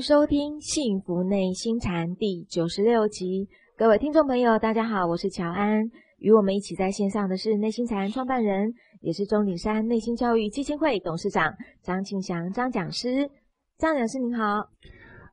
收听《幸福内心禅》第九十六集。各位听众朋友，大家好，我是乔安。与我们一起在线上的是内心禅创办人，也是钟鼎山内心教育基金会董事长张庆祥张讲师。张讲师您好，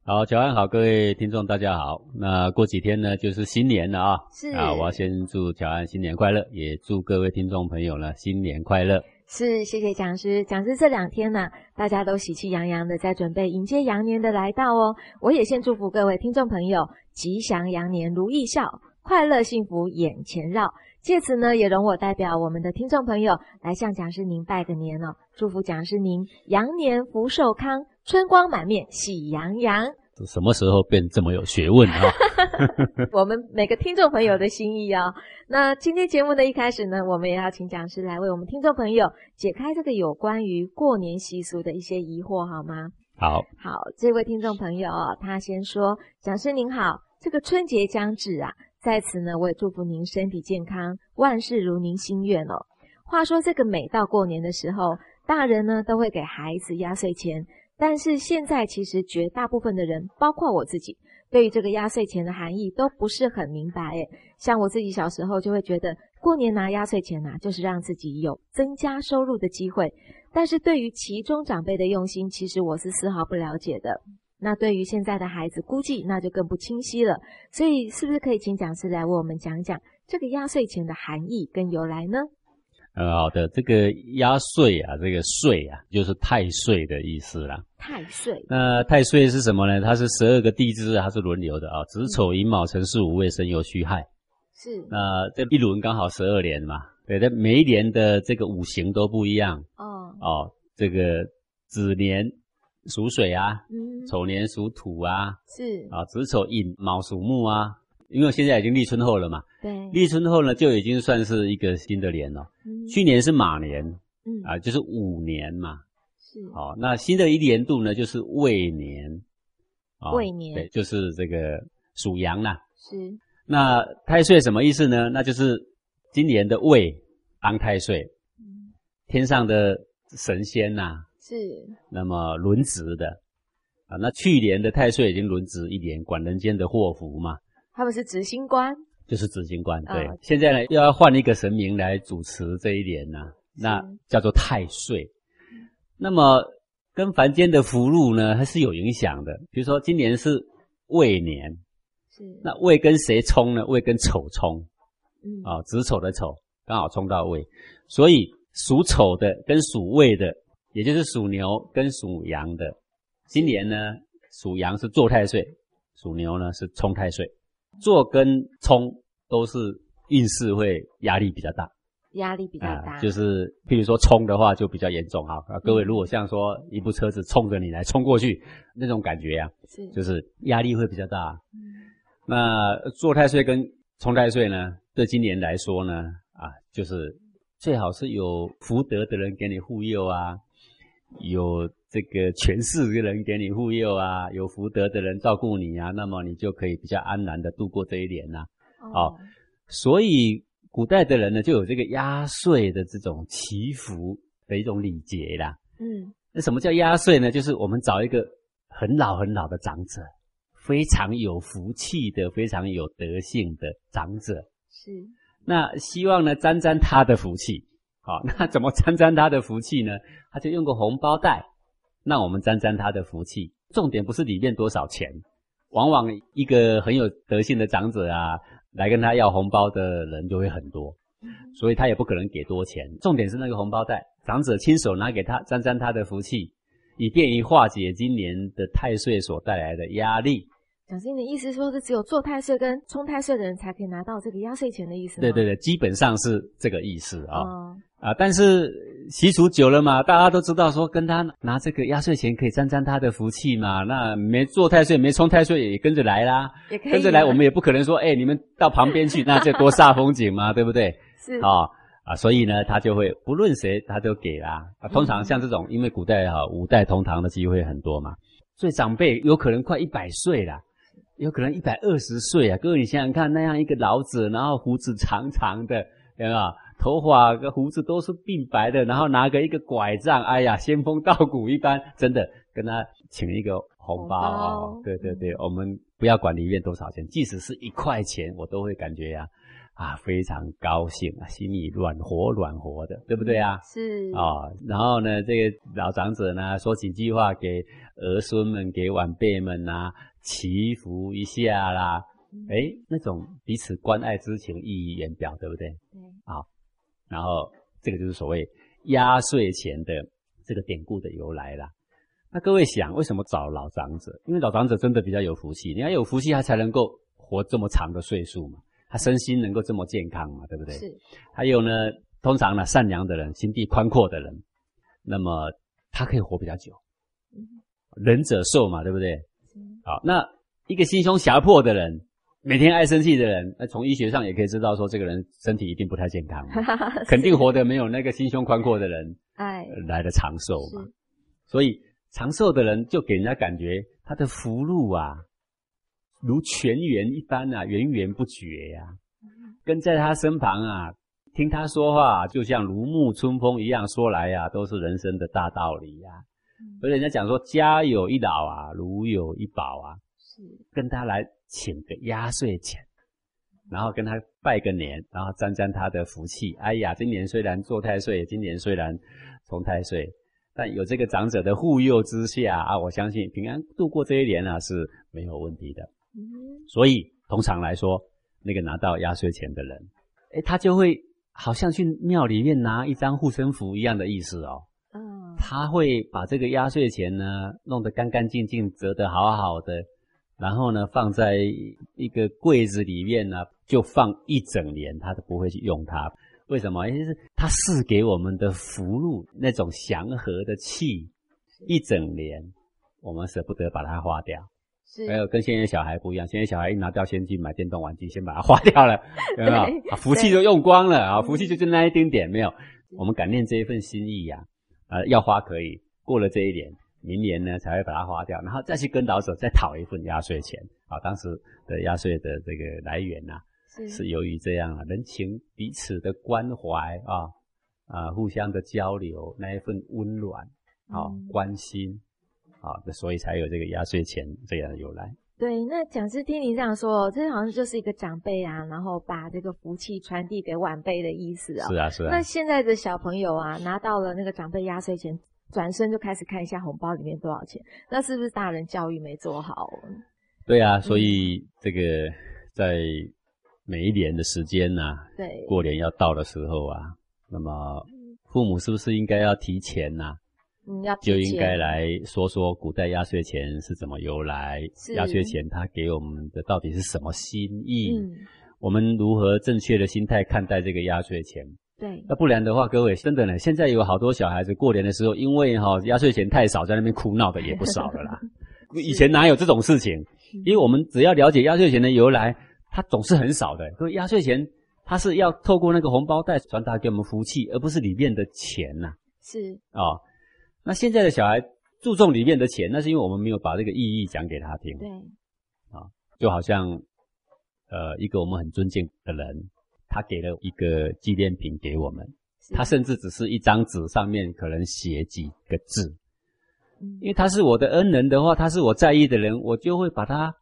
好，乔安好，各位听众大家好。那过几天呢，就是新年了啊。是啊，我要先祝乔安新年快乐，也祝各位听众朋友呢新年快乐。是，谢谢讲师。讲师这两天呢，大家都喜气洋洋的在准备迎接羊年的来到哦。我也先祝福各位听众朋友吉祥羊年如意笑，快乐幸福眼前绕。借此呢，也容我代表我们的听众朋友来向讲师您拜个年哦，祝福讲师您羊年福寿康，春光满面喜洋洋。什么时候变这么有学问啊？我们每个听众朋友的心意啊。那今天节目的一开始呢，我们也要请讲师来为我们听众朋友解开这个有关于过年习俗的一些疑惑，好吗？好，好，这位听众朋友他先说：“讲师您好，这个春节将至啊，在此呢，我也祝福您身体健康，万事如您心愿哦。话说这个每到过年的时候，大人呢都会给孩子压岁钱。”但是现在其实绝大部分的人，包括我自己，对于这个压岁钱的含义都不是很明白。诶像我自己小时候就会觉得，过年拿压岁钱呐，就是让自己有增加收入的机会。但是对于其中长辈的用心，其实我是丝毫不了解的。那对于现在的孩子，估计那就更不清晰了。所以，是不是可以请讲师来为我们讲讲这个压岁钱的含义跟由来呢？呃，好的，这个压岁啊，这个岁啊，就是太岁的意思啦。太岁，那太岁是什么呢？它是十二个地支，它是轮流的啊，子丑寅卯辰巳午未申酉戌亥。是。那这一轮刚好十二年嘛，对，它每一年的这个五行都不一样。哦。哦，这个子年属水啊，嗯，丑年属土啊，是。啊，子丑寅卯属木啊。因为现在已经立春后了嘛，对，立春后呢就已经算是一个新的年了。嗯，去年是马年，嗯啊，就是五年嘛，是。好，那新的一年度呢就是未年，未年，对，就是这个属羊啦。是。那太岁什么意思呢？那就是今年的未当太岁，嗯，天上的神仙呐，是。那么轮值的，啊，那去年的太岁已经轮值一年，管人间的祸福嘛。他们是执行官，就是执行官。对，现在呢又要换一个神明来主持这一年呢，那叫做太岁。那么跟凡间的福禄呢，还是有影响的。比如说今年是未年，是那未跟谁冲呢？未跟丑冲，嗯啊，子丑的丑刚好冲到未，所以属丑的跟属未的，也就是属牛跟属羊的，今年呢属羊是坐太岁，属牛呢是冲太岁。做跟冲都是运势会压力比较大，压力比较大，就是譬如说冲的话就比较严重哈。各位如果像说一部车子冲着你来冲过去那种感觉呀，是就是压力会比较大。那做太岁跟冲太岁呢，对今年来说呢，啊，就是最好是有福德的人给你护佑啊，有。这个权势的人给你护佑啊，有福德的人照顾你啊，那么你就可以比较安然的度过这一年呐。哦，所以古代的人呢，就有这个压岁的这种祈福的一种礼节啦。嗯，那什么叫压岁呢？就是我们找一个很老很老的长者，非常有福气的、非常有德性的长者。是，那希望呢沾沾他的福气。好，那怎么沾沾他的福气呢？他就用个红包袋。那我们沾沾他的福气，重点不是里面多少钱，往往一个很有德性的长者啊，来跟他要红包的人就会很多，所以他也不可能给多钱。重点是那个红包袋，长者亲手拿给他，沾沾他的福气，以便于化解今年的太岁所带来的压力。蒋师，你的意思说是只有做太岁跟冲太岁的人才可以拿到这个压岁钱的意思吗？对对对，基本上是这个意思啊啊！但是习俗久了嘛，大家都知道说跟他拿这个压岁钱可以沾沾他的福气嘛。那没做太岁、没冲太岁也跟着来啦，也可以跟着来。我们也不可能说，哎，你们到旁边去，那这多煞风景嘛，对不对？是啊啊，所以呢，他就会不论谁，他都给啦。通常像这种，因为古代哈五代同堂的机会很多嘛，所以长辈有可能快一百岁了。有可能一百二十岁啊！各位，你想想看，那样一个老者，然后胡子长长的，有没有？头发跟胡子都是鬓白的，然后拿个一个拐杖，哎呀，仙风道骨一般，真的跟他请一个红包哦。对对对，我们不要管里面多少钱，即使是一块钱，我都会感觉呀。啊，非常高兴啊，心里暖和暖和的，对不对啊？是啊，然后呢，这个老长者呢，说几句话给儿孙们、给晚辈们呐，祈福一下啦，哎，那种彼此关爱之情溢于言表，对不对？对。好，然后这个就是所谓压岁钱的这个典故的由来啦。那各位想，为什么找老长者？因为老长者真的比较有福气，你要有福气，他才能够活这么长的岁数嘛。他身心能够这么健康嘛？对不对？是。还有呢，通常呢，善良的人、心地宽阔的人，那么他可以活比较久。嗯。仁者寿嘛，对不对？好，那一个心胸狭迫的人，每天爱生气的人，那从医学上也可以知道说，这个人身体一定不太健康，肯定活得没有那个心胸宽阔的人哎来的长寿嘛。所以长寿的人就给人家感觉他的福禄啊。如泉源一般啊，源源不绝呀。跟在他身旁啊，听他说话，就像如沐春风一样说来呀，都是人生的大道理呀。所以人家讲说，家有一老啊，如有一宝啊。是，跟他来请个压岁钱，然后跟他拜个年，然后沾沾他的福气。哎呀，今年虽然做太岁，今年虽然从太岁，但有这个长者的护佑之下啊，我相信平安度过这一年啊是没有问题的。所以通常来说，那个拿到压岁钱的人，哎，他就会好像去庙里面拿一张护身符一样的意思哦。嗯，他会把这个压岁钱呢弄得干干净净，折得好好的，然后呢放在一个柜子里面呢，就放一整年，他都不会去用它。为什么？因为是他赐给我们的福禄，那种祥和的气，一整年我们舍不得把它花掉。还有跟现在小孩不一样，现在小孩一拿掉先去买电动玩具，先把它花掉了，有没有？福气就用光了啊！福气就就那一丁点没有。我们感念这一份心意呀，呃，要花可以，过了这一年，明年呢才会把它花掉，然后再去跟老者再讨一份压岁钱。啊，当时的压岁的这个来源呐，是由于这样啊，人情彼此的关怀啊，啊，互相的交流那一份温暖啊，关心。啊，所以才有这个压岁钱这样的由来。对，那讲师听你这样说，这好像就是一个长辈啊，然后把这个福气传递给晚辈的意思啊。是啊，是啊。那现在的小朋友啊，拿到了那个长辈压岁钱，转身就开始看一下红包里面多少钱，那是不是大人教育没做好？对啊，所以这个在每一年的时间呐，对，过年要到的时候啊，那么父母是不是应该要提前呐？嗯，要就应该来说说古代压岁钱是怎么由来，压岁钱它给我们的到底是什么心意？嗯，我们如何正确的心态看待这个压岁钱？对，那不然的话，各位真的呢，现在有好多小孩子过年的时候，因为哈压岁钱太少，在那边哭闹的也不少了啦。以前哪有这种事情？因为我们只要了解压岁钱的由来，它总是很少的。所以压岁钱它是要透过那个红包袋传达给我们福气，而不是里面的钱呐。是啊。那现在的小孩注重里面的钱，那是因为我们没有把这个意义讲给他听。对，啊，就好像，呃，一个我们很尊敬的人，他给了一个纪念品给我们，他甚至只是一张纸上面可能写几个字，因为他是我的恩人的话，他是我在意的人，我就会把他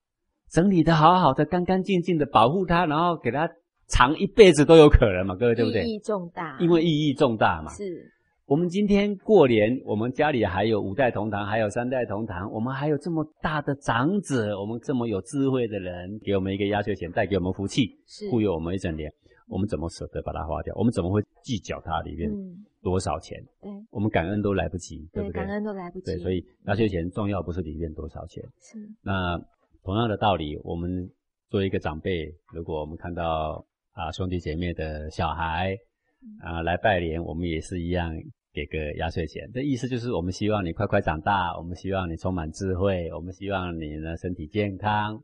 整理的好好的、干干净净的，保护他，然后给他藏一辈子都有可能嘛，各位对不对？意义重大，因为意义重大嘛。是。我们今天过年，我们家里还有五代同堂，还有三代同堂，我们还有这么大的长者，我们这么有智慧的人，给我们一个压岁钱，带给我们福气，护佑我们一整年，我们怎么舍得把它花掉？我们怎么会计较它里面多少钱？对，我们感恩都来不及，对不对？感恩都来不及。对，所以压岁钱重要不是里面多少钱。是。那同样的道理，我们作为一个长辈，如果我们看到啊兄弟姐妹的小孩啊来拜年，我们也是一样。给个压岁钱，这意思就是我们希望你快快长大，我们希望你充满智慧，我们希望你呢身体健康，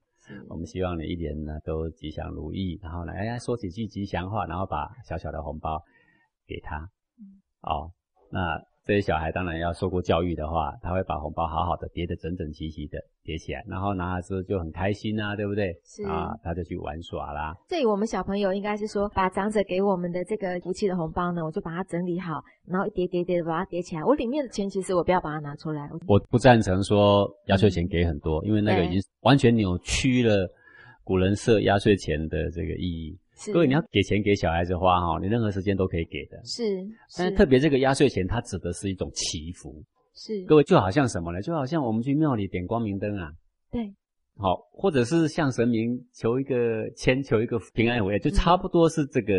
我们希望你一年呢都吉祥如意，然后呢，哎呀，说几句吉祥话，然后把小小的红包给他。哦，那这些小孩当然要受过教育的话，他会把红包好好的叠得整整齐齐的叠起来，然后拿了之后就很开心啊，对不对？是啊，他就去玩耍啦。这里我们小朋友应该是说，把长者给我们的这个福气的红包呢，我就把它整理好，然后一叠叠叠的把它叠起来。我里面的钱其实我不要把它拿出来。我不赞成说压岁钱给很多，因为那个已经完全扭曲了古人设压岁钱的这个意义。各位，你要给钱给小孩子花哈，你任何时间都可以给的。是，但是特别这个压岁钱，它指的是一种祈福。是，各位就好像什么呢？就好像我们去庙里点光明灯啊。对。好，或者是向神明求一个签，求一个平安回，就差不多是这个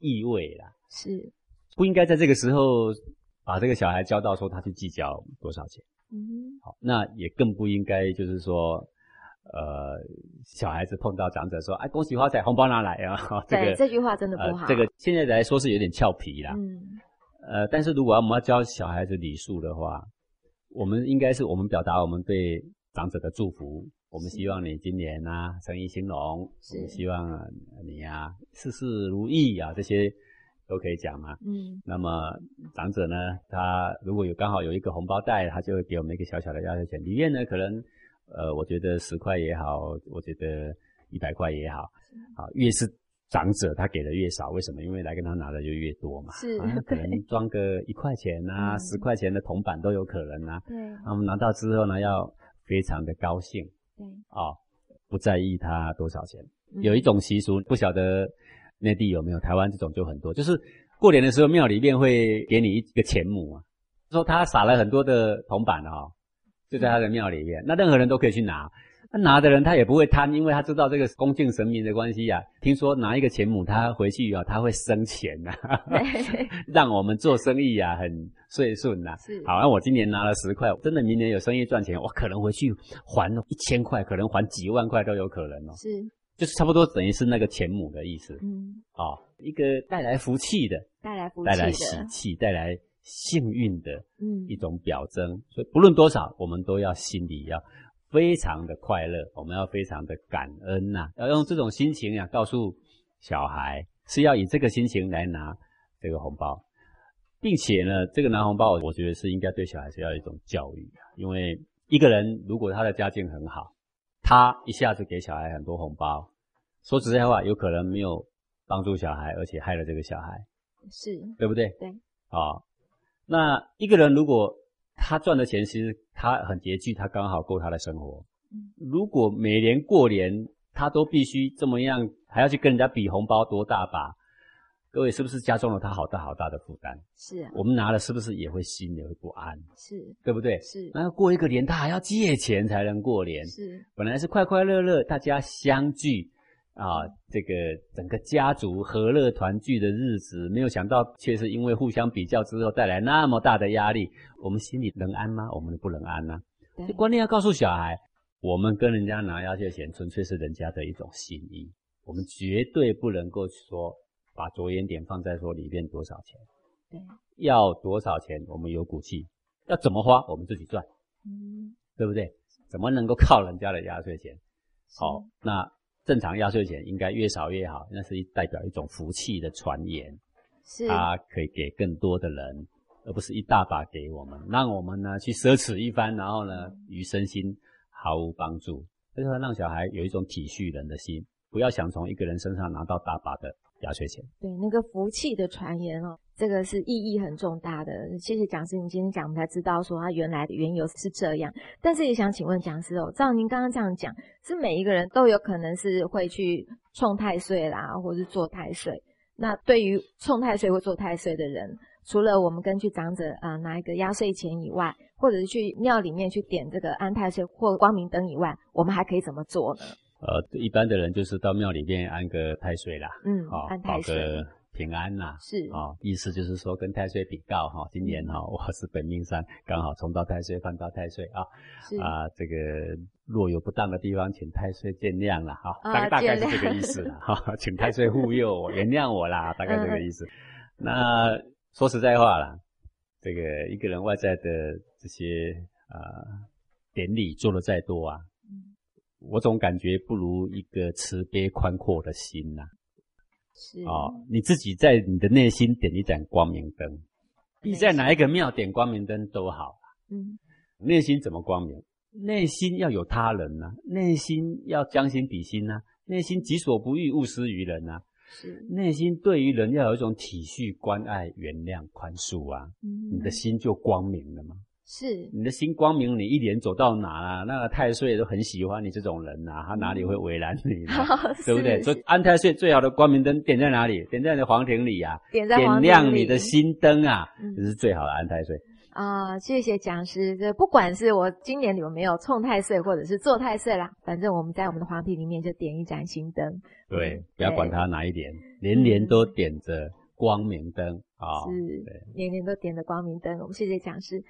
意味啦。是。不应该在这个时候把这个小孩教到说他去计较多少钱。嗯。好，那也更不应该就是说。呃，小孩子碰到长者说：“哎，恭喜发财，红包拿来啊！” 这个这句话真的不好。这个现在来说是有点俏皮啦。嗯。呃，但是如果我们要教小孩子礼数的话，我们应该是我们表达我们对长者的祝福。我们希望你今年啊，生意兴隆。是。希望你啊，事事如意啊，这些都可以讲嘛。嗯。那么长者呢，他如果有刚好有一个红包袋，他就会给我们一个小小的压岁钱，里面呢可能。呃，我觉得十块也好，我觉得一百块也好，啊，越是长者他给的越少，为什么？因为来跟他拿的就越多嘛。是，可能装个一块钱啊，十块钱的铜板都有可能啊。对。他们拿到之后呢，要非常的高兴。对。啊，不在意他多少钱。有一种习俗，不晓得内地有没有，台湾这种就很多，就是过年的时候庙里面会给你一个钱母啊，说他撒了很多的铜板啊。就在他的庙里面，那任何人都可以去拿。那拿的人他也不会贪，因为他知道这个恭敬神明的关系呀。听说拿一个钱母，他回去啊，他会生钱呐，让我们做生意啊很顺顺呐。是，好，那我今年拿了十块，真的明年有生意赚钱，我可能回去还一千块，可能还几万块都有可能哦。是，就是差不多等于是那个钱母的意思。嗯，哦，一个带来福气的，带来福气，带来喜气，带来。幸运的一种表征，所以不论多少，我们都要心里要非常的快乐，我们要非常的感恩呐，要用这种心情呀，告诉小孩是要以这个心情来拿这个红包，并且呢，这个拿红包，我觉得是应该对小孩是要一种教育啊，因为一个人如果他的家境很好，他一下子给小孩很多红包，说实在话，有可能没有帮助小孩，而且害了这个小孩，是。对不对？对，啊。那一个人如果他赚的钱其实他很拮据，他刚好够他的生活。如果每年过年他都必须这么样，还要去跟人家比红包多大把，各位是不是加重了他好大好大的负担？是啊。我们拿了是不是也会心里会不安？是，对不对？是。那过一个年他还要借钱才能过年。是。本来是快快乐乐大家相聚。啊，这个整个家族和乐团聚的日子，没有想到却是因为互相比较之后带来那么大的压力，我们心里能安吗？我们不能安呐。这观念要告诉小孩，我们跟人家拿压岁钱，纯粹是人家的一种心意，我们绝对不能够说把着眼点放在说里面多少钱。对，要多少钱，我们有骨气；要怎么花，我们自己赚。嗯，对不对？怎么能够靠人家的压岁钱？好，那。正常压岁钱应该越少越好，那是代表一种福气的传言，是它可以给更多的人，而不是一大把给我们，让我们呢去奢侈一番，然后呢于身心毫无帮助。就是说，让小孩有一种体恤人的心，不要想从一个人身上拿到大把的压岁钱。对，那个福气的传言哦。这个是意义很重大的，谢谢讲师，你今天讲，我们才知道说它原来的缘由是这样。但是也想请问讲师哦，照您刚刚这样讲，是每一个人都有可能是会去冲太岁啦，或者是做太岁。那对于冲太岁或做太岁的人，除了我们跟去长者啊拿一个压岁钱以外，或者是去庙里面去点这个安太岁或光明灯以外，我们还可以怎么做呢？呃，一般的人就是到庙里面安个太岁啦，嗯，安太岁。平安呐，是。啊，意思就是说跟太岁比告哈，今年哈 我是本命山，刚好冲到太岁，犯到太岁啊，啊，这个若有不当的地方，请太岁见谅了哈，大大概是这个意思了哈，请太岁护佑我，原谅我啦，大概这个意思。那说实在话啦，这个一个人外在的这些啊典礼做的再多啊，我总感觉不如一个慈悲宽阔的心呐。是啊，你自己在你的内心点一盏光明灯，你在哪一个庙点光明灯都好。嗯，内心怎么光明？内心要有他人呐、内心要将心比心呐、内心己所不欲，勿施于人呐、是，内心对于人要有一种体恤、关爱、原谅、宽恕啊，嗯你的心就光明了嘛。是，你的心光明，你一连走到哪啊，那个太岁都很喜欢你这种人呐、啊，他哪里会为难你呢？对不对？所以安太岁最好的光明灯点在哪里？点在你的皇庭里啊，点在黄点亮你的心灯啊，嗯这是最好的安太岁。啊、谢谢讲师。这不管是我今年有没有冲太岁，或者是做太岁啦，反正我们在我们的皇庭里面就点一盏心灯。对嗯，不要管它哪一点，年年都点着光明灯啊。是，年年都点着光明灯。我们谢谢讲师。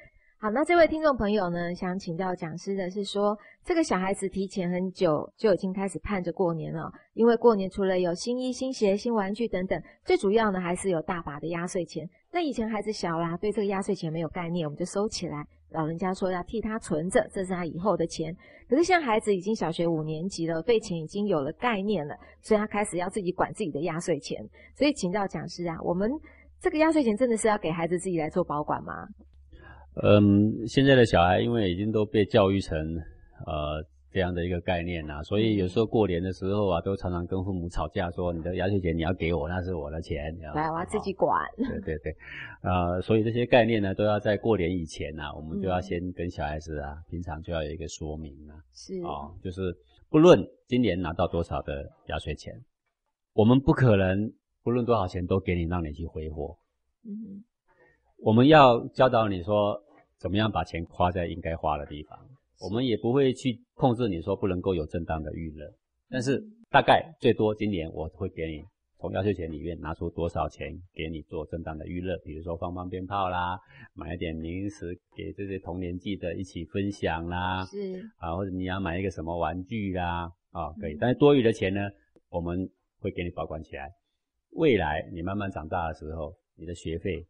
好，那这位听众朋友呢，想请教讲师的是说，这个小孩子提前很久就已经开始盼着过年了，因为过年除了有新衣、新鞋、新玩具等等，最主要呢还是有大把的压岁钱。那以前孩子小啦，对这个压岁钱没有概念，我们就收起来。老人家说要替他存着，这是他以后的钱。可是现在孩子已经小学五年级了，对钱已经有了概念了，所以他开始要自己管自己的压岁钱。所以请教讲师啊，我们这个压岁钱真的是要给孩子自己来做保管吗？嗯，现在的小孩因为已经都被教育成呃这样的一个概念啦、所以有时候过年的时候啊，都常常跟父母吵架，说你的压岁钱你要给我，那是我的钱，来，我要自己管。对对对，呃、所以这些概念呢，都要在过年以前啊，我们就要嗯先跟小孩子啊，平常就要有一个说明啊，是哦，就是不论今年拿到多少的压岁钱，我们不可能不论多少钱都给你，让你去挥霍。嗯我们要教导你说，怎么样把钱花在应该花的地方。我们也不会去控制你说不能够有正当的娱乐，但是大概最多今年我会给你从压岁钱里面拿出多少钱给你做正当的娱乐，比如说放放鞭炮啦，买一点零食给这些同年纪的一起分享啦，是啊，或者你要买一个什么玩具啦，啊，可以嗯。但是多余的钱呢，我们会给你保管起来。未来你慢慢长大的时候，你的学费、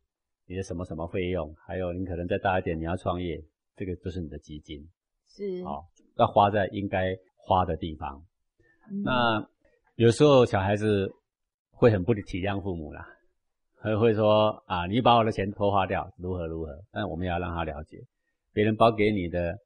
你的什么什么费用，还有你可能再大一点你要创业，这个就是你的基金，是哦，要花在应该花的地方。嗯那有时候小孩子会很不体谅父母啦，还会说啊，你把我的钱偷花掉，如何如何？但我们也要让他了解，别人包给你的，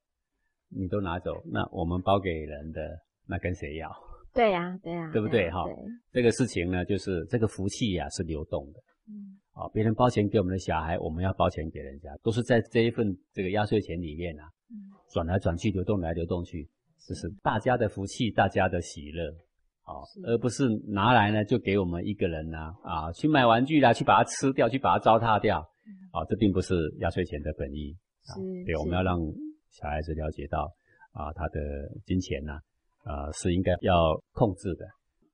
你都拿走，那我们包给人的，那跟谁要？对呀、对呀、对不对哈这个事情呢，就是这个福气呀、是流动的嗯啊。别人包钱给我们的小孩，我们要包钱给人家，都是在这一份这个压岁钱里面啊，嗯转来转去，流动来流动去，这是大家的福气，大家的喜乐。好是，而不是拿来呢就给我们一个人呢啊去买玩具啦，去把它吃掉，去把它糟蹋掉，啊，这并不是压岁钱的本意。啊，对，我们要让小孩子了解到啊，他的金钱呐、啊，是应该要控制的。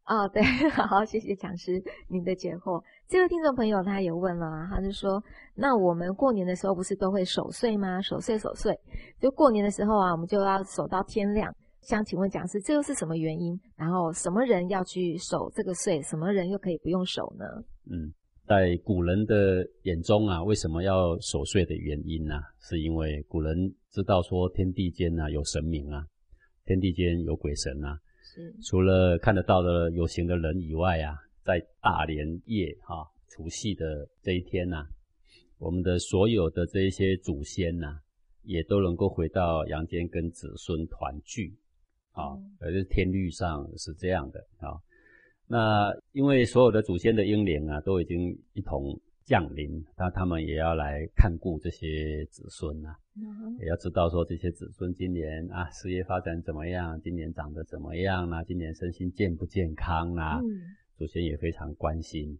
哦，对，好，谢谢讲师您的解惑。这位听众朋友他也问了啊，他就说，那我们过年的时候不是都会守岁吗？守岁守岁，就过年的时候啊，我们就要守到天亮。想请问讲师，这又是什么原因？然后什么人要去守这个岁，什么人又可以不用守呢？嗯，在古人的眼中啊，为什么要守岁的原因呢、是因为古人知道说天地间啊有神明啊，天地间有鬼神啊，是除了看得到的有形的人以外啊，在大年夜哈、除夕的这一天呐、我们的所有的这一些祖先呐、也都能够回到阳间跟子孙团聚啊嗯，而是天律上是这样的啊。那因为所有的祖先的英灵啊，都已经一同降临，那他们也要来看顾这些子孙呐、嗯也要知道说这些子孙今年啊事业发展怎么样，今年长得怎么样啦、今年身心健不健康啦、嗯祖先也非常关心。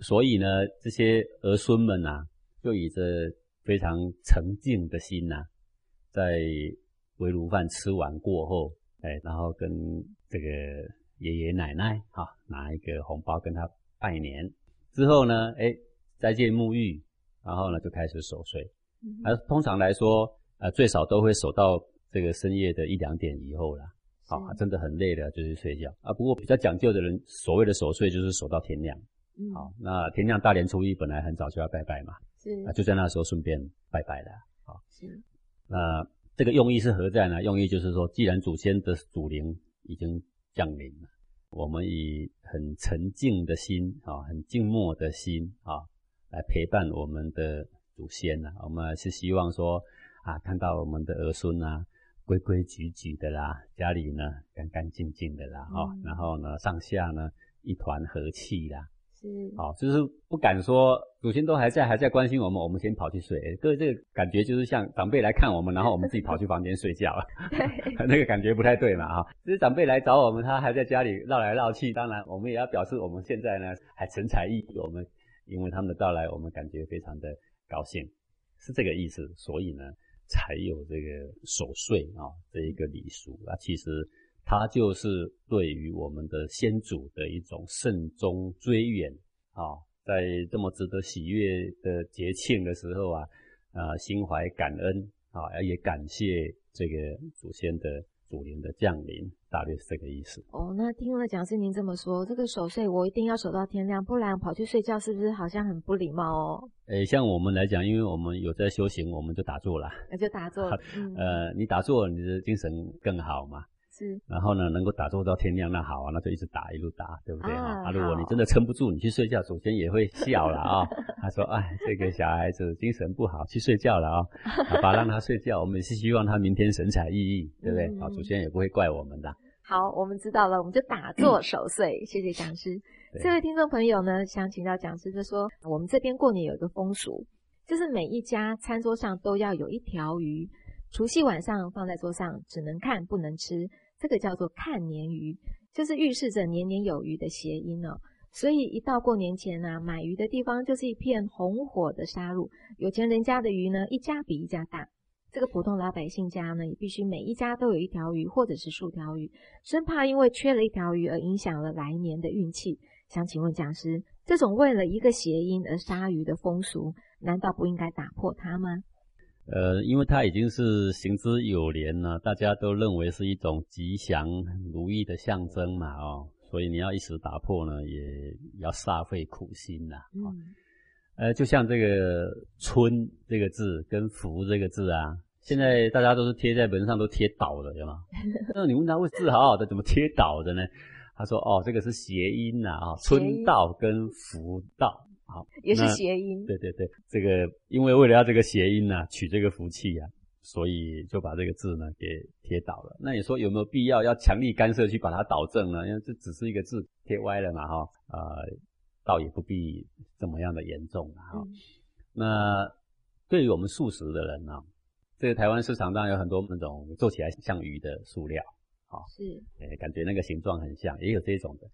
所以呢，这些儿孙们呐、就以着非常沉静的心呐、在围炉饭吃完过后，哎，然后跟这个爷爷奶奶哈、拿一个红包跟他拜年，之后呢，哎，再见沐浴，然后呢就开始守岁。嗯而通常来说，呃，最少都会守到这个深夜的一两点以后啦。好、是真的很累了，就去睡觉啊。不过比较讲究的人，所谓的守岁就是守到天亮。嗯好、那天亮大年初一本来很早就要拜拜嘛，是啊，就在那时候顺便拜拜了。是那这个用意是何在呢？用意就是说，既然祖先的祖灵已经降临了，我们以很沉静的心啊，很静默的心啊，来陪伴我们的祖先呐，我们是希望说啊，看到我们的儿孙啊，规规矩矩的啦，家里呢干干净净的啦，哦，然后呢上下呢一团和气啦。是，好，就是不敢说祖先都还在，还在关心我们，我们先跑去睡。各位，这个感觉就是像长辈来看我们，然后我们自己跑去房间睡觉了，那个感觉不太对嘛，哈。其实长辈来找我们，他还在家里绕来绕去，当然我们也要表示我们现在呢还神采奕奕，我们因为他们的到来，我们感觉非常的高兴，是这个意思，所以呢才有这个守岁啊这一个礼俗啊，其实。它就是对于我们的先祖的一种慎终追远啊，在这么值得喜悦的节庆的时候啊，啊，心怀感恩啊，也感谢这个祖先的祖灵的降临，大约是这个意思。哦，那听了讲师您这么说，这个守岁我一定要守到天亮，不然跑去睡觉是不是好像很不礼貌哦？诶，像我们来讲，因为我们有在修行，我们就打坐了。那 就打坐。呃，你打坐，你的精神更好嘛。是，然后呢，能够打坐到天亮，那好啊，那就一直打，一路打，对不对啊？如果你真的撑不住，你去睡觉，祖先也会笑了啊。他说：“哎，这个小孩子精神不好，去睡觉了啊。”好吧，让他睡觉，我们是希望他明天神采奕奕，对不对？啊，祖先也不会怪我们的。好，我们知道了，我们就打坐守岁。谢谢讲师。这位听众朋友呢，想请教讲师，就说我们这边过年有一个风俗，就是每一家餐桌上都要有一条鱼，除夕晚上放在桌上，只能看不能吃。这个叫做看年鱼，就是预示着年年有余的谐音哦。所以一到过年前呢，买鱼的地方就是一片红火的杀戮。有钱人家的鱼呢，一家比一家大；这个普通老百姓家呢，也必须每一家都有一条鱼或者是数条鱼，生怕因为缺了一条鱼而影响了来年的运气。想请问讲师，这种为了一个谐音而杀鱼的风俗，难道不应该打破它吗？呃，因为它已经是行之有年了，大家都认为是一种吉祥如意的象征嘛，哦，所以你要一时打破呢，也要煞费苦心呐。嗯，呃，就像这个“春”这个字跟“福”这个字啊，现在大家都是贴在门上都贴倒了，有吗？那你问他，为字好好的，怎么贴倒的呢？他说：“哦，这个是谐音呐，啊，春到跟福到。”好，也是谐音。对对对，这个因为为了要这个谐音呢，取这个福气啊，所以就把这个字呢给贴倒了。那你说有没有必要要强力干涉去把它导正呢？因为这只是一个字贴歪了嘛，哈，呃，倒也不必怎么样的严重哈。那对于我们素食的人呢，这个台湾市场上有很多那种做起来像鱼的塑料，好，是，诶，感觉那个形状很像，也有这种的。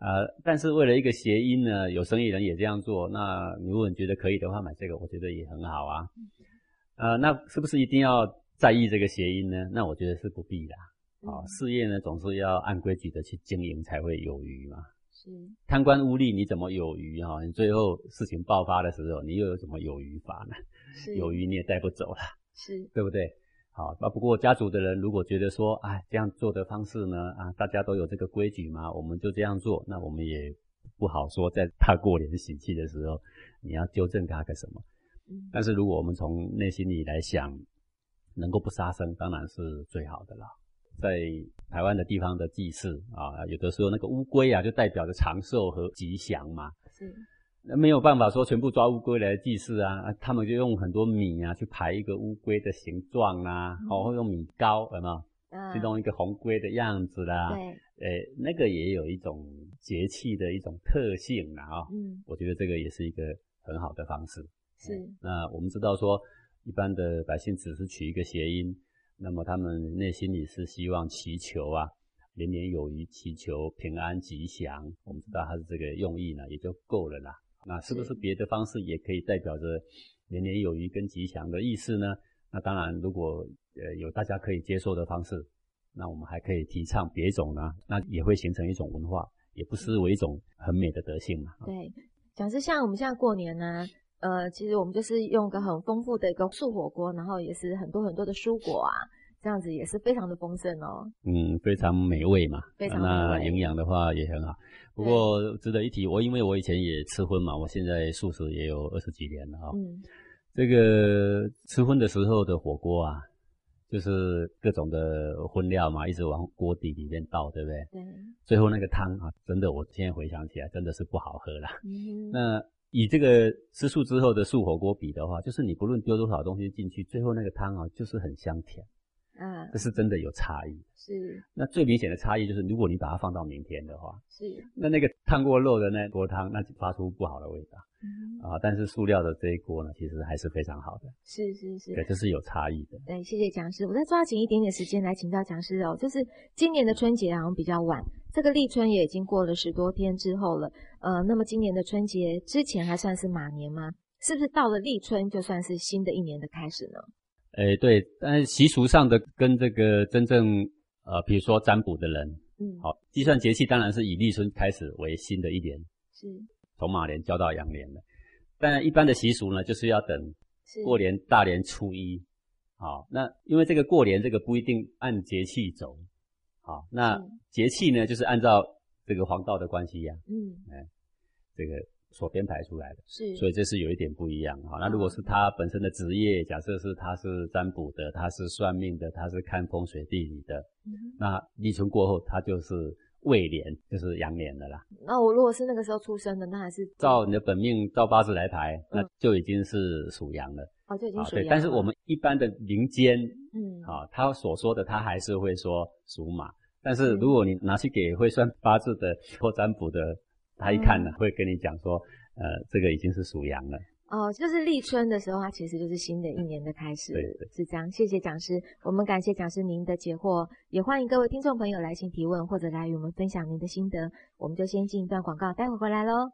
呃，但是为了一个谐音呢，有生意人也这样做。那你如果你觉得可以的话，买这个我觉得也很好啊。呃，那是不是一定要在意这个谐音呢？那我觉得是不必的。啊，事业呢总是要按规矩的去经营才会有余嘛。是。贪官污吏你怎么有余哈？你最后事情爆发的时候，你又有什么有余法呢？是。有余你也带不走了。是。对不对？好，那不过家族的人如果觉得说，哎，这样做的方式呢，啊，大家都有这个规矩嘛，我们就这样做，那我们也不好说，在他过年喜气的时候，你要纠正他个什么？嗯，但是如果我们从内心里来想，能够不杀生，当然是最好的了。在台湾的地方的祭祀啊，有的时候那个乌龟啊，就代表着长寿和吉祥嘛。是。那没有办法说全部抓乌龟来祭祀啊，他们就用很多米啊去排一个乌龟的形状啊，哦，会用米糕，有没有？去弄一个红龟的样子啦。对。诶，那个也有一种节气的一种特性啦，啊。嗯。我觉得这个也是一个很好的方式。是。那我们知道说，一般的百姓只是取一个谐音，那么他们内心里是希望祈求啊，年年有余，祈求平安吉祥。我们知道他的这个用意呢，也就够了啦。那是不是别的方式也可以代表着年年有余跟吉祥的意思呢？那当然，如果呃有大家可以接受的方式，那我们还可以提倡别种呢，那也会形成一种文化，也不失为一种很美的德性嘛。对，假设像我们现在过年呢，呃，其实我们就是用个很丰富的一个素火锅，然后也是很多很多的蔬果啊。这样子也是非常的丰盛哦。嗯，非常美味嘛。非常那营养的话也很好。不过值得一提，我因为我以前也吃荤嘛，我现在素食也有二十几年了哈。嗯。这个吃荤的时候的火锅啊，就是各种的荤料嘛，一直往锅底里面倒，对不对？对。最后那个汤啊，真的，我现在回想起来，真的是不好喝了。嗯。那以这个吃素之后的素火锅比的话，就是你不论丢多少东西进去，最后那个汤啊，就是很香甜。嗯，这是真的有差异。是。那最明显的差异就是，如果你把它放到明天的话，是。那那个烫过肉的那锅汤，那就发出不好的味道。嗯。啊，但是塑料的这一锅呢，其实还是非常好的。是是是。对，这是有差异的。对，谢谢讲师。我再抓紧一点点时间来请教讲师哦，就是今年的春节好像比较晚，这个立春也已经过了十多天之后了。呃，那么今年的春节之前还算是马年吗？是不是到了立春就算是新的一年的开始呢？诶，对，但是习俗上的跟这个真正呃，比如说占卜的人，嗯，好，计算节气当然是以立春开始为新的一年，是，从马年交到羊年了。但一般的习俗呢，就是要等过年大年初一，好，那因为这个过年这个不一定按节气走，好，那节气呢就是按照这个黄道的关系呀，嗯，哎，这个。所编排出来的，是，所以这是有一点不一样哈。那如果是他本身的职业，假设是他是占卜的，他是算命的，他是看风水地理的，那立春过后，他就是未年，就是阳年的啦。那我如果是那个时候出生的，那还是照你的本命照八字来排，那就已经是属羊了。哦，就已经属羊。对，但是我们一般的民间，嗯，啊，他所说的他还是会说属马。但是如果你拿去给会算八字的或占卜的。他一看呢，会跟你讲说，呃，这个已经是属羊了。哦，就是立春的时候，它其实就是新的一年的开始，对，是这样。谢谢讲师，我们感谢讲师您的解惑，也欢迎各位听众朋友来信提问或者来与我们分享您的心得。我们就先进一段广告，待会回来喽。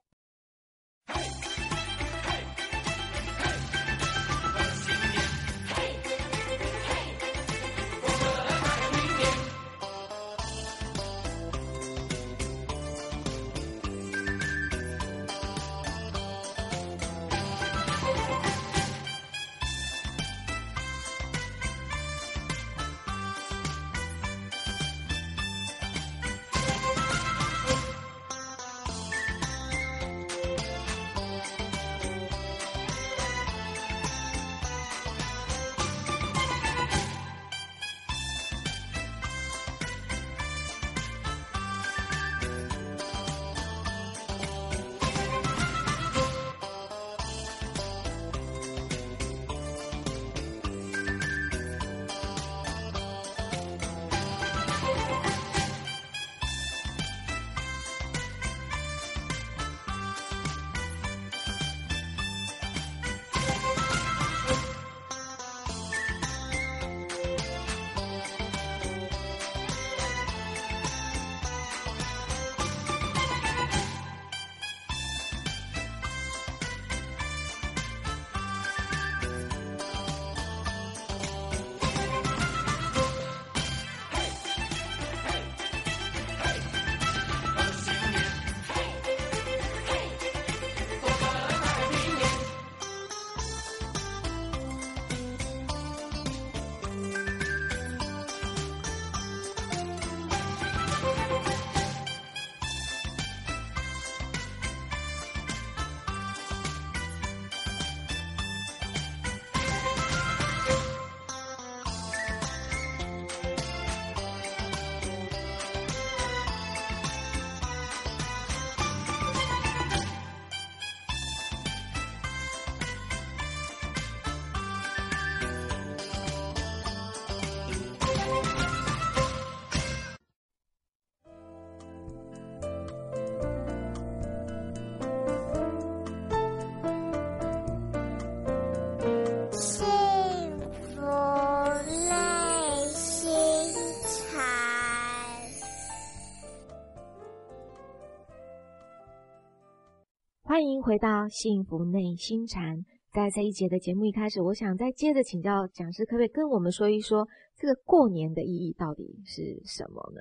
欢迎回到幸福内心禅。在这一节的节目一开始，我想再接着请教讲师，可不可以跟我们说一说这个过年的意义到底是什么呢？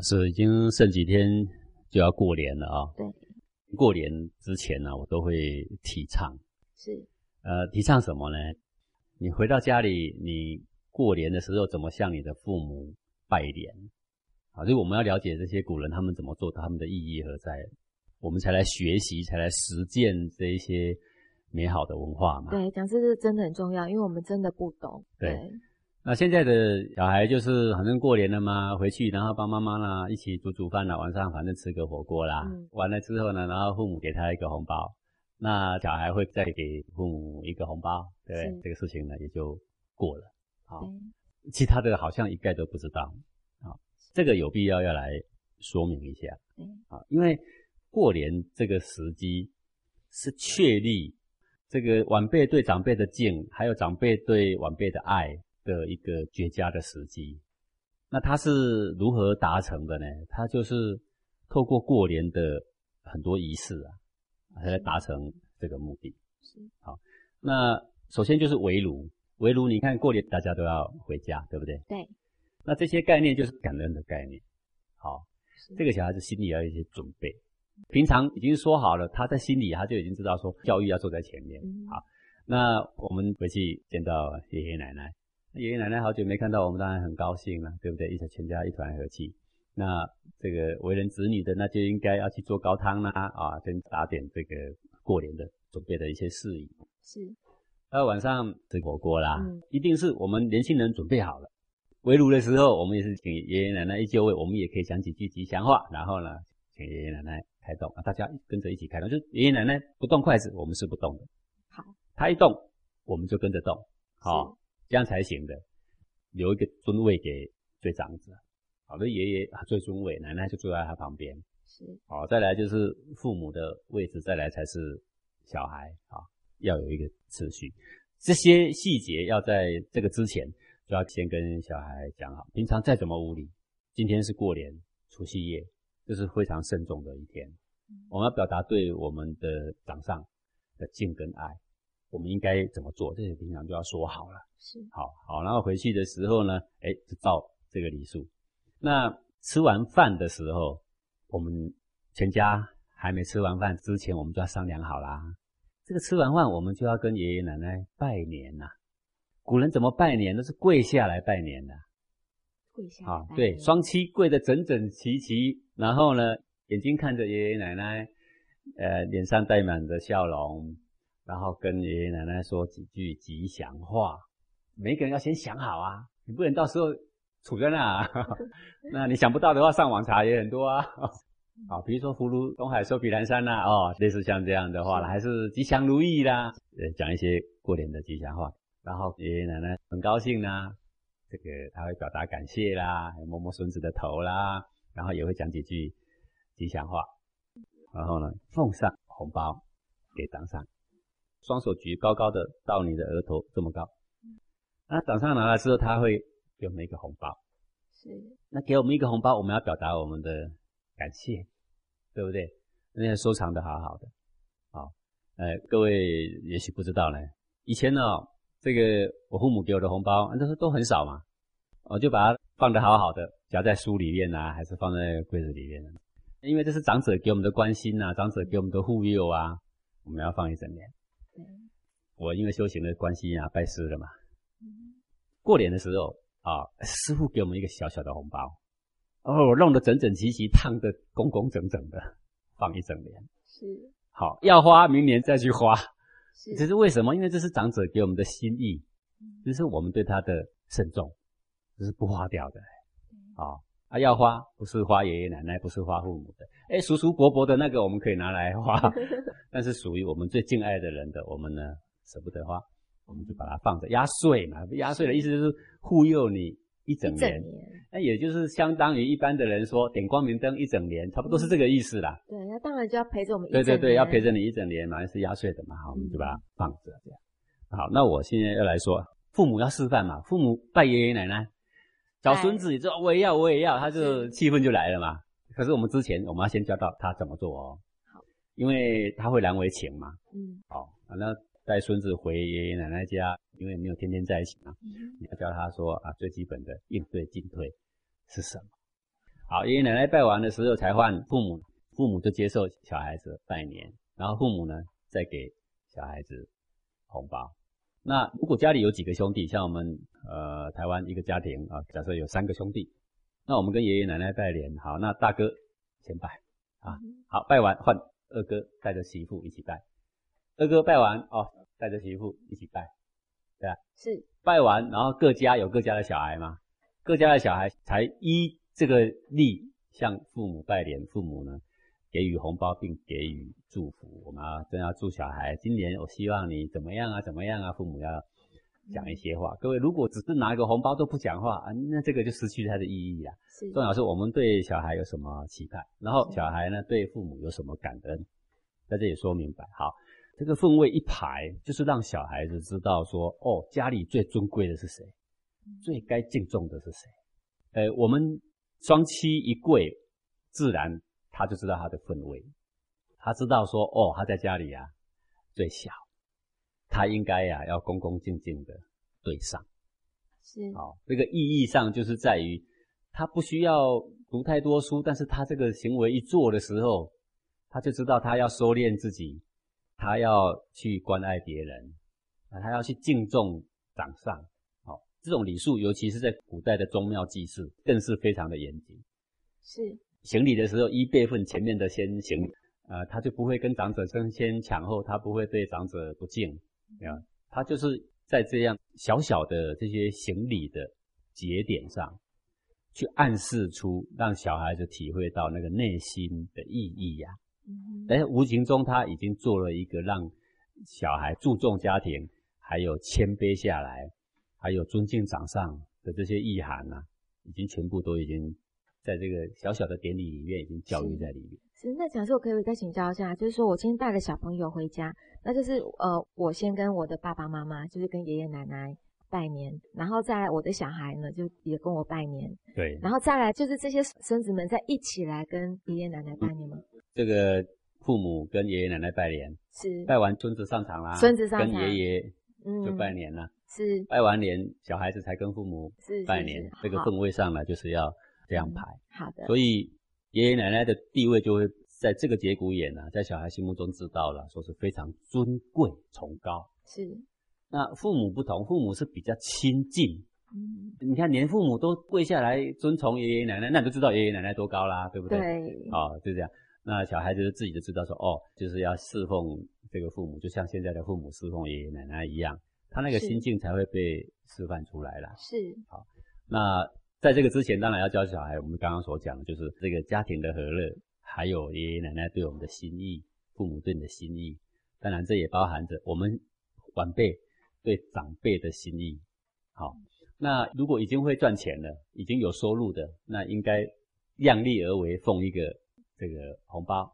是已经剩几天就要过年了啊？对，过年之前呢，我都会提倡。是，呃，提倡什么呢？你回到家里，你过年的时候怎么向你的父母拜年？啊，所以我们要了解这些古人他们怎么做，他们的意义何在？我们才来学习，才来实践这一些美好的文化嘛。对，讲这是真的很重要，因为我们真的不懂。对。那现在的小孩就是反正过年了嘛，回去然后帮妈妈啦一起煮煮饭啦，晚上反正吃个火锅啦。完了之后呢，然后父母给他一个红包，那小孩会再给父母一个红包，对不对？这个事情呢也就过了。好，对其他的好像一概都不知道。好，这个有必要要来说明一下。嗯，好，因为过年这个时机是确立这个晚辈对长辈的敬，还有长辈对晚辈的爱的一个绝佳的时机。那它是如何达成的呢？它就是透过过年的很多仪式啊，来达成这个目的。是好那首先就是围炉，围炉你看过年大家都要回家，对不对？对，那这些概念就是感恩的概念。好，这个小孩子心里要有一些准备，平常已经说好了，他在心里他就已经知道说教育要坐在前面。嗯好，那我们回去见到爷爷奶奶，爷爷奶奶好久没看到我们，当然很高兴了，对不对？一起全家一团和气。那这个为人子女的，那就应该要去做高汤啦，啊，跟打点这个过年的准备的一些事宜。是到晚上吃火锅啦，嗯一定是我们年轻人准备好了。围炉的时候，我们也是请爷爷奶奶一就位，我们也可以讲几句吉祥话，然后呢，请爷爷奶奶开动，啊，大家跟着一起开动。就是爷爷奶奶不动筷子，我们是不动的。好，他一动，我们就跟着动，好、是这样才行的。留一个尊位给最长者，好的爷爷啊最尊位，奶奶就坐在他旁边。是好，再来就是父母的位置，再来才是小孩啊，要有一个次序。这些细节要在这个之前就要先跟小孩讲好。平常再怎么无理，今天是过年除夕夜，这是非常慎重的一天。我们要表达对我们的长上的敬跟爱，我们应该怎么做？这些平常就要说好了。是好好，然后回去的时候呢，哎，就照这个礼数。那吃完饭的时候，我们全家还没吃完饭之前，我们就要商量好啦。这个吃完饭，我们就要跟爷爷奶奶拜年呐、古人怎么拜年？都是跪下来拜年的跪下啊对，双膝跪得整整齐齐，然后呢，眼睛看着爷爷奶奶，呃，脸上带满着笑容，然后跟爷爷奶奶说几句吉祥话。每个人要先想好啊，你不能到时候杵在那、啊。那你想不到的话，上网查也很多啊。啊，比如说福如东海，寿比南山呐、哦，类似像这样的话啦，是还是吉祥如意啦，呃，讲一些过年的吉祥话，然后爷爷奶奶很高兴啦，这个他会表达感谢啦，还摸摸孙子的头啦，然后也会讲几句吉祥话，然后呢，奉上红包给长上，双手举高高的到你的额头这么高，那长上拿了之后，他会给我们一个红包，是。那给我们一个红包，我们要表达我们的感谢，对不对？那要收藏的好好的，好，呃，各位也许不知道呢，以前呢、这个我父母给我的红包，那都都很少嘛，我就把它放得好好的，夹在书里面啊，还是放在柜子里面呢？因为这是长者给我们的关心啊，长者给我们的护佑啊，我们要放一整年。我因为修行的关系啊，拜师了嘛，嗯。过年的时候啊，师傅给我们一个小小的红包，哦，我弄得整整齐齐，烫得工工整整的，放一整年。是。好，要花明年再去花，是这是为什么？因为这是长者给我们的心意，嗯这是我们对他的慎重，这是不花掉的。嗯啊啊，要花不是花爷爷奶奶，不是花父母的，哎，叔叔伯伯的那个我们可以拿来花，但是属于我们最敬爱的人的，我们呢舍不得花，我们就把它放着压岁嘛。压岁的意思就是护佑你一整年，那也就是相当于一般的人说点光明灯一整年，差不多是这个意思啦。对，那当然就要陪着我们一对对对，要陪着你一整年嘛，是压岁的嘛，好，我们就把它放着。这样。好，那我现在要来说，父母要示范嘛，父母拜爷爷奶奶，找孙子也说我也要我也要，他就气氛就来了嘛。可是我们之前我们要先教到他怎么做哦，好，因为他会难为情嘛，嗯。好，啊那带孙子回爷爷奶奶家，因为没有天天在一起嘛，嗯你要教他说啊，最基本的应对进退是什么？好，爷爷奶奶拜完的时候才换父母，父母就接受小孩子拜年，然后父母呢再给小孩子红包。那如果家里有几个兄弟，像我们呃台湾一个家庭啊，假设有三个兄弟，那我们跟爷爷奶奶拜年，好，那大哥先拜啊，嗯好，拜完换二哥带着媳妇一起拜，二哥拜完哦，带着媳妇一起拜，是拜完，然后各家有各家的小孩嘛，各家的小孩才依这个例向父母拜年，父母呢给予红包并给予祝福。我们要真要祝小孩，今年我希望你怎么样啊，怎么样啊？父母要讲一些话。各位如果只是拿一个红包都不讲话啊，那这个就失去它的意义了。是重要是我们对小孩有什么期盼，然后小孩呢对父母有什么感恩，在这里说明白。好，这个分位一排就是让小孩子知道说，哦，家里最尊贵的是谁，最该敬重的是谁。呃，我们双膝一跪，自然他就知道他的分位，他知道说，哦，他在家里啊最小，他应该呀、要恭恭敬敬的对上。是好、这个意义上就是在于，他不需要读太多书，但是他这个行为一做的时候，他就知道他要收敛自己，他要去关爱别人，啊，他要去敬重长上。好、这种礼数，尤其是在古代的宗庙祭祀，更是非常的严谨。是行礼的时候，一辈分前面的先行，呃，他就不会跟长者争先抢后，他不会对长者不敬，啊，他就是在这样小小的这些行礼的节点上，去暗示出让小孩子体会到那个内心的意义呀、嗯但是无形中他已经做了一个让小孩注重家庭，还有谦卑下来，还有尊敬长上的这些意涵呐、已经全部都已经在这个小小的典礼里面已经教育在里面。是，那讲师，我可以再请教一下？就是说我今天带了小朋友回家，那就是呃，我先跟我的爸爸妈妈，就是跟爷爷奶奶拜年，然后再来我的小孩呢，就也跟我拜年，对，然后再来就是这些孙子们再一起来跟爷爷奶奶拜年吗？这个父母跟爷爷奶奶拜年，是，拜完孙子上场啦，孙子上场跟爷爷嗯。就拜年了，是。拜完年小孩子才跟父母拜年这个氛围上呢就是要这样嗯排。好的，所以爷爷奶奶的地位就会在这个节骨眼呢、在小孩心目中知道了，说是非常尊贵崇高。是那父母不同，父母是比较亲近。嗯你看，连父母都跪下来尊崇爷爷奶奶，那你就知道爷爷奶奶多高啦，对不对？对，哦，就这样。那小孩子自己就知道说，哦，就是要侍奉这个父母，就像现在的父母侍奉爷爷奶奶一样，他那个心境才会被示范出来啦。是好那在这个之前，当然要教小孩，我们刚刚所讲的就是这个家庭的和乐，还有爷爷奶奶对我们的心意，父母对你的心意。当然，这也包含着我们晚辈对长辈的心意。好，那如果已经会赚钱了，已经有收入的，那应该量力而为，奉一个这个红包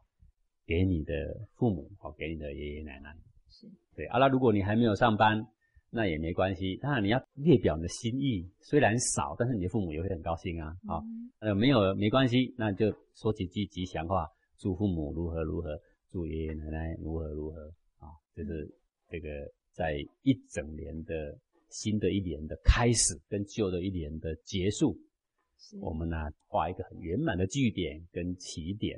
给你的父母，好，给你的爷爷奶奶。是对，啊，那如果你还没有上班，那也没关系。当然你要列表你的心意，虽然少，但是你的父母也会很高兴啊。好、嗯呃，没有没关系，那就说几句吉祥话，祝父母如何如何，祝爷爷奶奶如何如何啊，就是这个在一整年的新的一年的开始跟旧的一年的结束，我们呢画一个很圆满的句点跟起点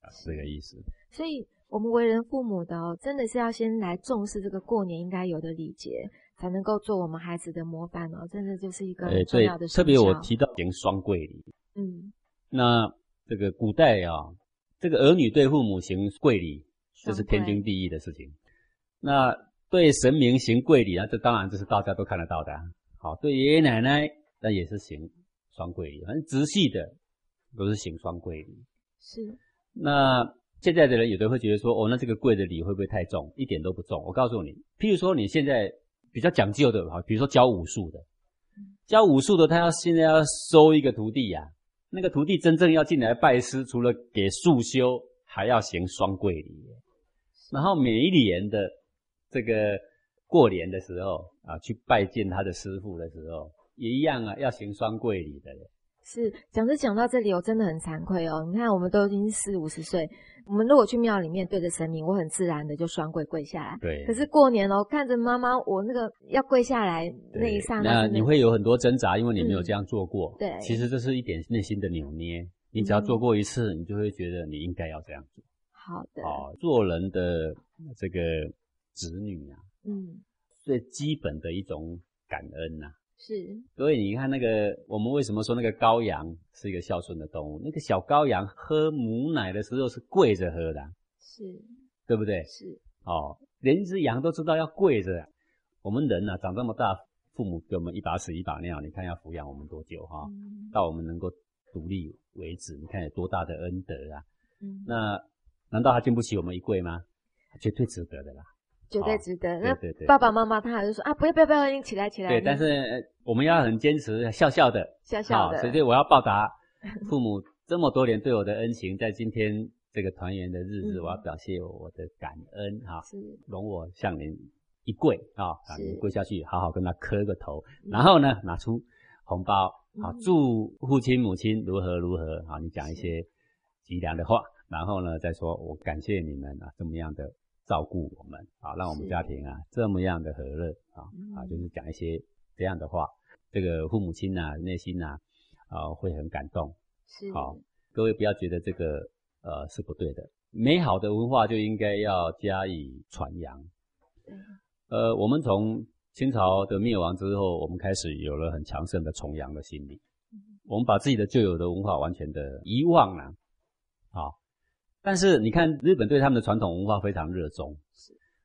啊，是这个意思。所以，我们为人父母的哦，真的是要先来重视这个过年应该有的礼节，才能够做我们孩子的模范哦。真的就是一个重要的，特别我提到行双跪礼，嗯，那这个古代啊，这个儿女对父母行跪礼，这是天经地义的事情。那对神明行跪礼啊，这当然这是大家都看得到的啊。好，对爷爷奶奶那也是行双跪礼，反正直系的都是行双跪礼。是那现在的人有的会觉得说，哦，那这个跪的礼会不会太重？一点都不重。我告诉你，譬如说你现在比较讲究的，哈，比如说教武术的，教武术的他要现在要收一个徒弟呀、那个徒弟真正要进来拜师，除了给束修，还要行双跪礼。然后每一年的这个过年的时候啊，去拜见他的师傅的时候，也一样啊，要行双跪礼的耶。是，讲着讲到这里，我真的很惭愧哦。你看，我们都已经四五十岁，我们如果去庙里面对着神明，我很自然的就双跪跪下来。对，可是过年哦，看着妈妈，我那个要跪下来那一对刹那，那你会有很多挣扎，因为你没有嗯这样做过。对其实这是一点内心的扭捏。你只要做过一次，你就会觉得你应该要这样做。好的，哦，做人的这个子女啊，嗯，最基本的一种感恩呐、是所以你看那个，我们为什么说那个羔羊是一个孝顺的动物？那个小羔羊喝母奶的时候是跪着喝的啊，是对不对？是，哦，连一只羊都知道要跪着啊。我们人呐、长这么大，父母给我们一把屎一把尿，你看要抚养我们多久哈、嗯到我们能够独立为止，你看有多大的恩德啊！嗯，那难道他经不起我们一跪吗？绝对值得的啦。绝对值得。那爸爸妈妈他还是说啊，不要不要不要，你起来起来。对，但是呃我们要很坚持，笑笑的，笑笑的，所以我要报答父母这么多年对我的恩情，在今天这个团圆的日子，嗯。我要表现我的感恩哈，是。容我向您一跪啊，啊，您跪下去，好好跟他磕个头，嗯。然后呢，拿出红包，好嗯祝父亲母亲如何如何，啊，你讲一些吉良的话，然后呢，再说我感谢你们啊，这么样的照顾我们啊，让我们家庭啊这么样的和乐啊啊，嗯就是讲一些这样的话，这个父母亲呐、内心呐啊会很感动。是好各位不要觉得这个呃是不对的，美好的文化就应该要加以传扬。呃，我们从清朝的灭亡之后，我们开始有了很强盛的崇洋的心理，我们把自己的旧有的文化完全的遗忘了。好，但是你看日本对他们的传统文化非常热衷，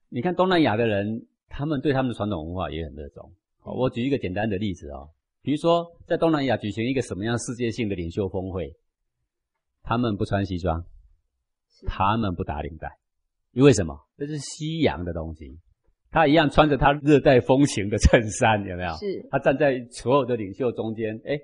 你看东南亚的人，他们对他们的传统文化也很热衷。好我举一个简单的例子哦，比如说在东南亚举行一个什么样世界性的领袖峰会，他们不穿西装，他们不打领带，因为什么？这是西洋的东西。他一样穿着他热带风情的衬衫，有没有？是他站在所有的领袖中间，哎，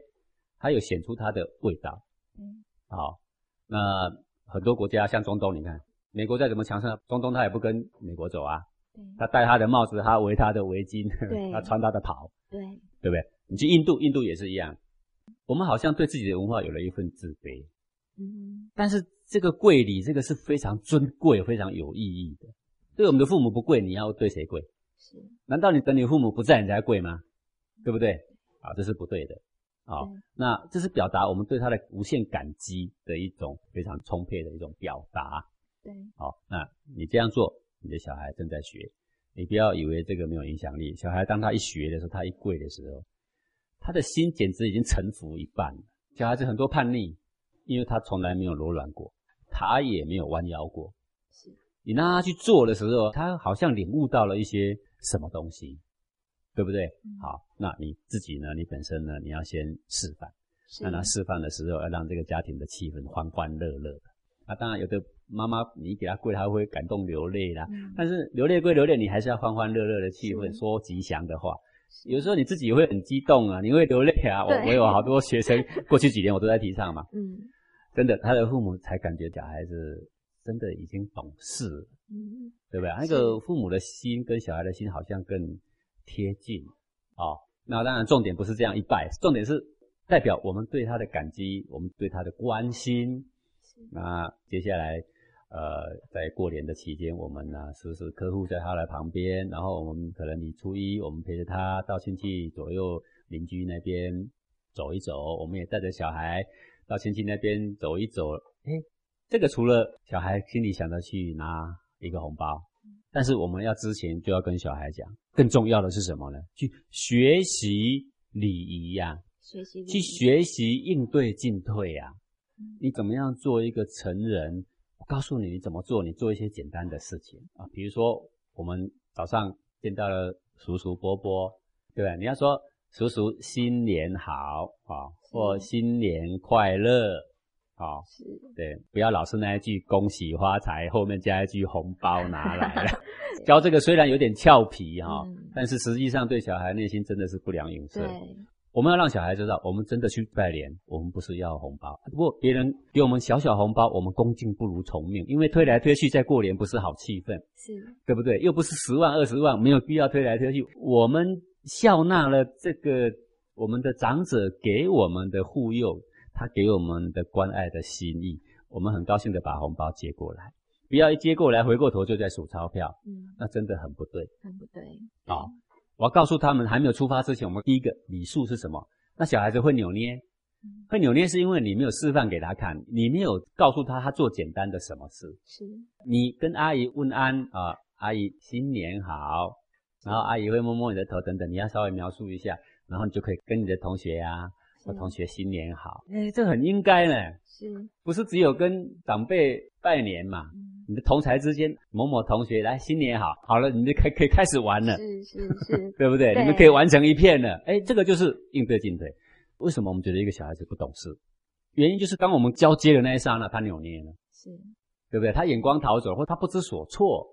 他有显出他的味道。嗯好，那很多国家像中东，你看美国再怎么强盛，中东他也不跟美国走啊。对他戴他的帽子，他围他的围巾，他穿他的袍，对对不对？你去印度，印度也是一样。我们好像对自己的文化有了一份自卑，嗯但是这个贵礼，这个是非常尊贵、非常有意义的。对我们的父母不贵，你要对谁贵？是难道你等你父母不在你才贵吗？对不对？啊，这是不对的。啊对，那这是表达我们对他的无限感激的一种非常充沛的一种表达。对好，那你这样做，你的小孩正在学，你不要以为这个没有影响力。小孩当他一学的时候，他一跪的时候，他的心简直已经臣服一半了。小孩子很多叛逆，因为他从来没有柔软过，他也没有弯腰过。是你让他去做的时候，他好像领悟到了一些什么东西，对不对？嗯好，那你自己呢？你本身呢？你要先示范。是那他示范的时候，要让这个家庭的气氛欢欢乐乐的。啊，当然有的妈妈你给他跪，他会感动流泪啦。嗯但是流泪归流泪，你还是要欢欢乐乐的气氛，是说吉祥的话。有时候你自己也会很激动啊，你会流泪啊。我我有好多学生，过去几年我都在提倡嘛，嗯 真的，他的父母才感觉小孩子真的已经懂事了。嗯对不对？那是个父母的心跟小孩的心好像更贴近哦。那当然，重点不是这样一拜，重点是代表我们对他的感激，我们对他的关心。那接下来，呃，在过年的期间，我们呢是不是客户在他的旁边，然后我们可能你初一，我们陪着他到亲戚左右邻居那边走一走，我们也带着小孩到亲戚那边走一走。哎，这个除了小孩心里想着去拿一个红包，但是我们要之前就要跟小孩讲，更重要的是什么呢？去学习礼仪呀、学习去学习应对进退呀、嗯你怎么样做一个成人？我告诉你你怎么做，你做一些简单的事情啊，比如说我们早上见到了叔叔伯伯，对吧？你要说叔叔新年好啊，或新年快乐啊，是对，不要老是那一句恭喜发财，后面加一句红包拿来了。教这个虽然有点俏皮哈、嗯但是实际上对小孩内心真的是不良影射。对我们要让小孩知道，我们真的去拜年，我们不是要红包。不过别人给我们小小红包，我们恭敬不如从命，因为推来推去在过年不是好气氛，是对不对？又不是十万二十万，没有必要推来推去。我们笑纳了这个我们的长者给我们的护佑，他给我们的关爱的心意，我们很高兴的把红包接过来，不要一接过来回过头就在数钞票，嗯那真的很不对。很不对啊我要告诉他们，还没有出发之前，我们第一个礼数是什么？那小孩子会扭捏，会扭捏是因为你没有示范给他看，你没有告诉他他做简单的什么事。是你跟阿姨问安啊，阿姨新年好，然后阿姨会摸摸你的头等等，你要稍微描述一下，然后你就可以跟你的同学呀、我是同学新年好，哎，这很应该呢，是不是只有跟长辈拜年嘛？嗯你的同才之间，某某同学来新年好，好了，你就可以可以开始玩了。是是是 对不对？对你们可以玩成一片了。哎，这个就是应对进退。为什么我们觉得一个小孩子不懂事？原因就是当我们交接的那一刹那，他扭捏了。是，对不对？他眼光逃走，或他不知所措。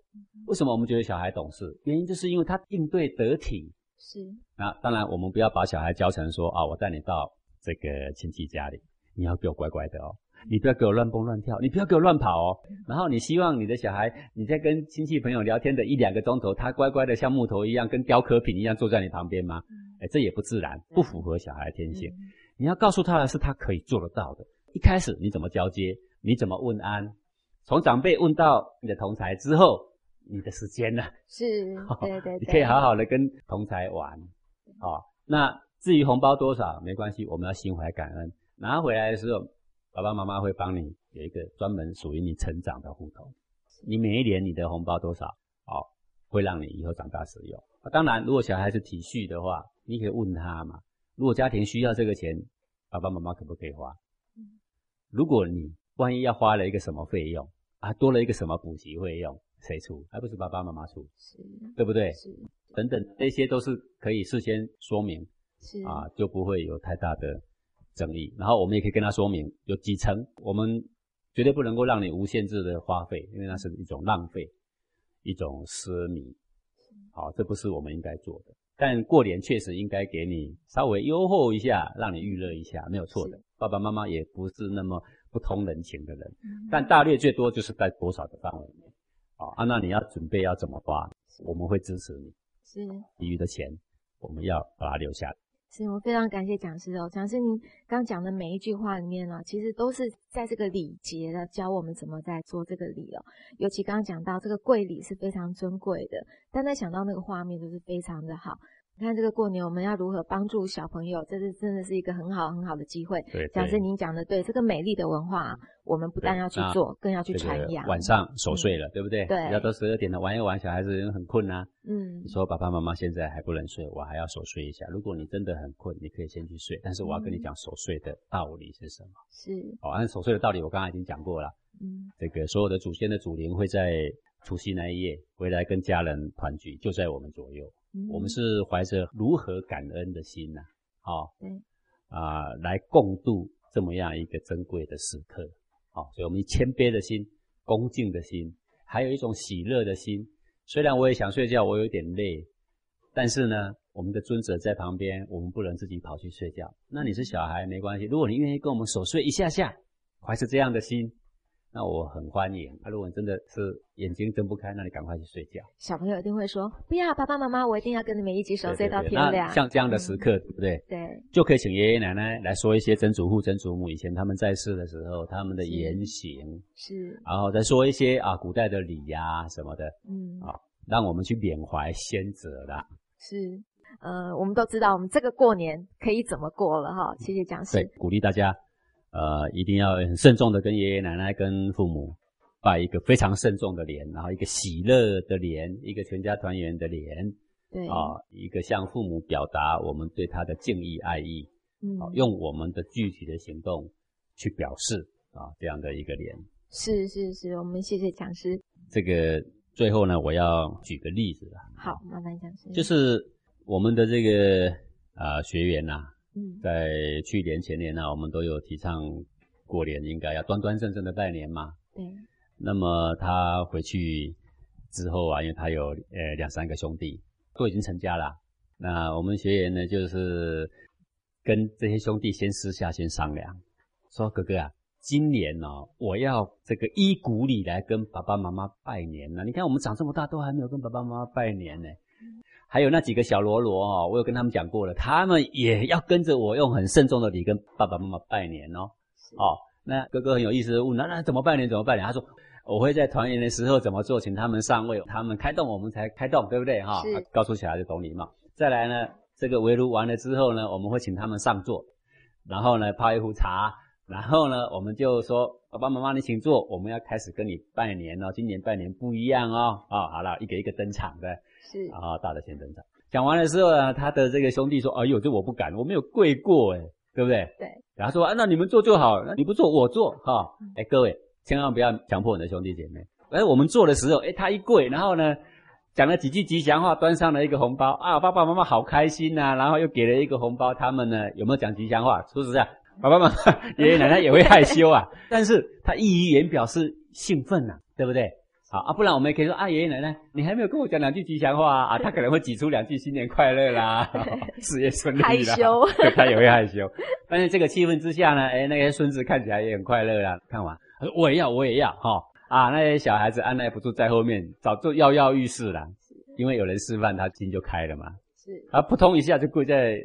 为什么我们觉得小孩懂事？原因就是因为他应对得体。是。那当然，我们不要把小孩教成说啊，我带你到这个亲戚家里，你要给我乖乖的哦。你不要给我乱蹦乱跳，你不要给我乱跑哦。然后你希望你的小孩，你在跟亲戚朋友聊天的一两个钟头，他乖乖的像木头一样，跟雕刻品一样坐在你旁边吗？哎，这也不自然，不符合小孩天性。你要告诉他的是，他可以做得到的。一开始你怎么交接？你怎么问安？从长辈问到你的同才之后，你的时间呢？是，对对，你可以好好的跟同才玩。好，那至于红包多少没关系，我们要心怀感恩，拿回来的时候。爸爸妈妈会帮你有一个专门属于你成长的户头，你每一年你的红包多少，好，会让你以后长大使用。当然，如果小孩是体恤的话，你可以问他嘛。如果家庭需要这个钱，爸爸妈妈可不可以花？如果你万一要花了一个什么费用啊，多了一个什么补习费用，谁出？还不是爸爸妈妈出？是，对不对？是，等等，这些都是可以事先说明，是啊，就不会有太大的。争议，然后我们也可以跟他说明，有几层，我们绝对不能够让你无限制的花费，因为那是一种浪费，一种奢靡。好，这不是我们应该做的。但过年确实应该给你稍微优厚一下，让你预热一下，没有错的。爸爸妈妈也不是那么不通人情的人，但大略最多就是在多少的范围内。啊，那你要准备要怎么花，我们会支持你。是，其余的钱我们要把它留下来。是我非常感谢讲师哦，讲师您刚讲的每一句话里面呢，其实都是在这个礼节的教我们怎么在做这个礼哦。尤其刚刚讲到这个贵礼是非常尊贵的，但在想到那个画面都是非常的好。看这个过年，我们要如何帮助小朋友？这是真的是一个很好很好的机会。对，讲师您讲的对，这个美丽的文化，我们不但要去做，更要去传扬。晚上守岁了，对不对？对，要到十二点了，玩一玩，小孩子很困啊。嗯，你说爸爸妈妈现在还不能睡，我还要守岁一下。如果你真的很困，你可以先去睡。但是我要跟你讲守岁的道理是什么？是。哦，按守岁的道理，我刚刚已经讲过了。嗯，这个所有的祖先的祖灵会在除夕那一夜回来跟家人团聚，就在我们左右。我们是怀着如何感恩的心呐，好，啊，来共度这么样一个珍贵的时刻，好，所以我们以谦卑的心、恭敬的心，还有一种喜乐的心。虽然我也想睡觉，我有点累，但是呢，我们的尊者在旁边，我们不能自己跑去睡觉。那你是小孩没关系，如果你愿意跟我们守睡一下下，怀着这样的心。那我很欢迎。那如果你真的是眼睛睁不开，那你赶快去睡觉。小朋友一定会说：“不要，爸爸妈妈，我一定要跟你们一起守岁到天亮。”像这样的时刻，对不对？对，就可以请爷爷奶奶来说一些曾祖父、曾祖母以前他们在世的时候他们的言行，是，然后再说一些啊古代的礼呀什么的，嗯，啊，让我们去缅怀先哲啦。是，呃，我们都知道我们这个过年可以怎么过了哈。谢谢讲师。对，鼓励大家。呃，一定要很慎重的跟爷爷奶奶、跟父母拜一个非常慎重的年，然后一个喜乐的年，一个全家团圆的年，对啊，一个向父母表达我们对他的敬意爱意，嗯，用我们的具体的行动去表示啊，这样的一个年。是是是，我们谢谢讲师。这个最后呢，我要举个例子了。好，麻烦讲师。就是我们的这个啊学员呐。在去年前年呢，我们都有提倡过年应该要端端正正的拜年嘛。对。那么他回去之后啊，因为他有呃两三个兄弟都已经成家了，那我们学员呢就是跟这些兄弟先私下先商量，说哥哥啊，今年呢我要这个依古礼来跟爸爸妈妈拜年呢。你看我们长这么大都还没有跟爸爸妈妈拜年呢。还有那几个小罗罗哦，我有跟他们讲过了，他们也要跟着我用很慎重的礼跟爸爸妈妈拜年哦。哦，那哥哥很有意思的问，那那怎么拜年？怎么拜年？他说我会在团圆的时候怎么做，请他们上位，他们开动我们才开动，对不对？哈，告诉小孩子懂礼貌。再来呢，这个围炉完了之后呢，我们会请他们上座，然后呢泡一壶茶，然后呢我们就说爸爸妈妈你请坐，我们要开始跟你拜年哦，今年拜年不一样哦。哦，好了，一个一个登场的。是啊，大的先登场。讲完的时候呢，他的这个兄弟说：“哎呦，这我不敢，我没有跪过，哎，对不对？”对。然后说：“啊，那你们做就好，那你不做我做，哈。”哎，各位千万不要强迫你的兄弟姐妹。哎，我们做的时候，哎，他一跪，然后呢，讲了几句吉祥话，端上了一个红包啊，爸爸妈妈好开心呐，然后又给了一个红包，他们呢有没有讲吉祥话？说实在，爸爸妈妈、爷爷奶奶也会害羞啊。但是他溢于言表是兴奋呐、对不对？好啊，不然我们也可以说啊，爷爷奶奶，你还没有跟我讲两句吉祥话啊，啊他可能会挤出两句新年快乐啦，事业顺利啦，害羞 对他也会害羞。但是这个气氛之下呢，哎，那些孙子看起来也很快乐啦。看完，他说我也要，我也要，哈、啊，那些小孩子按耐不住在后面，早就跃跃欲试了，因为有人示范，他心就开了嘛。是啊，扑通一下就跪在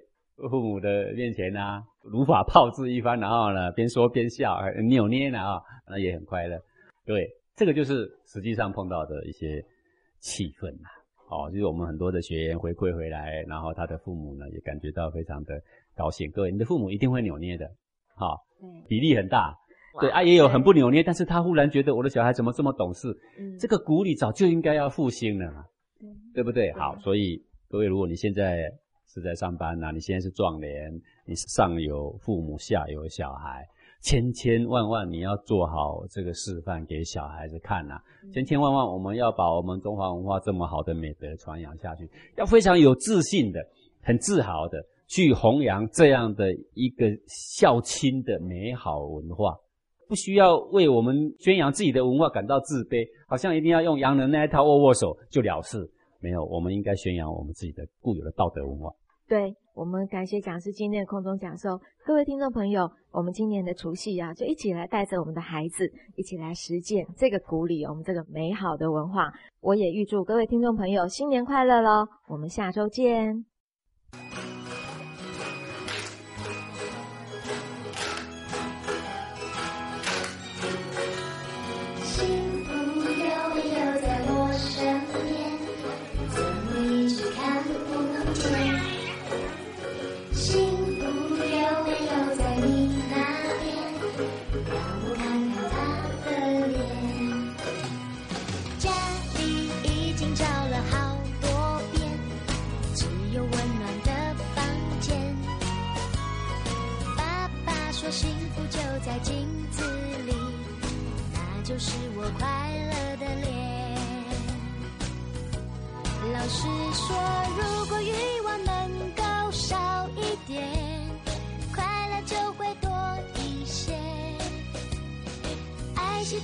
父母的面前啊，如法炮制一番，然后呢，边说边笑，呃扭捏呢啊，那也很快乐。对，这个就是实际上碰到的一些气氛呐。哦，就是我们很多的学员回馈回来，然后他的父母呢也感觉到非常的高兴。各位，你的父母一定会扭捏的，好、对，比例很大。对啊，也有很不扭捏，但是他忽然觉得我的小孩怎么这么懂事，嗯这个鼓励早就应该要复兴了嘛。对对不对？好，所以各位，如果你现在是在上班呐、你现在是壮年，你上有父母，下有小孩，千千万万你要做好这个示范给小孩子看呐、嗯千千万万我们要把我们中华文化这么好的美德传扬下去，要非常有自信的、很自豪的去弘扬这样的一个孝亲的美好文化。不需要为我们宣扬自己的文化感到自卑，好像一定要用洋人那一套握握手就了事。没有，我们应该宣扬我们自己的固有的道德文化。对我们感谢讲师今天的空中讲授，各位听众朋友，我们今年的除夕啊，就一起来带着我们的孩子一起来实践这个鼓励我们这个美好的文化。我也预祝各位听众朋友新年快乐喽！我们下周见。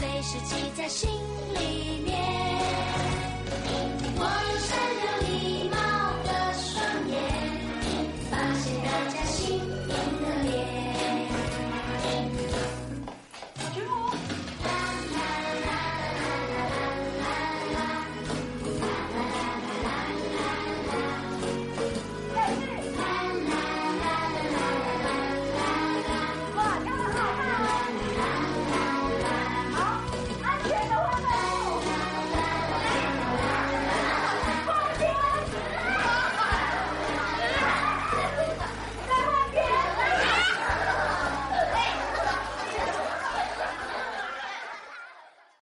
随时记在心里面。我有善良。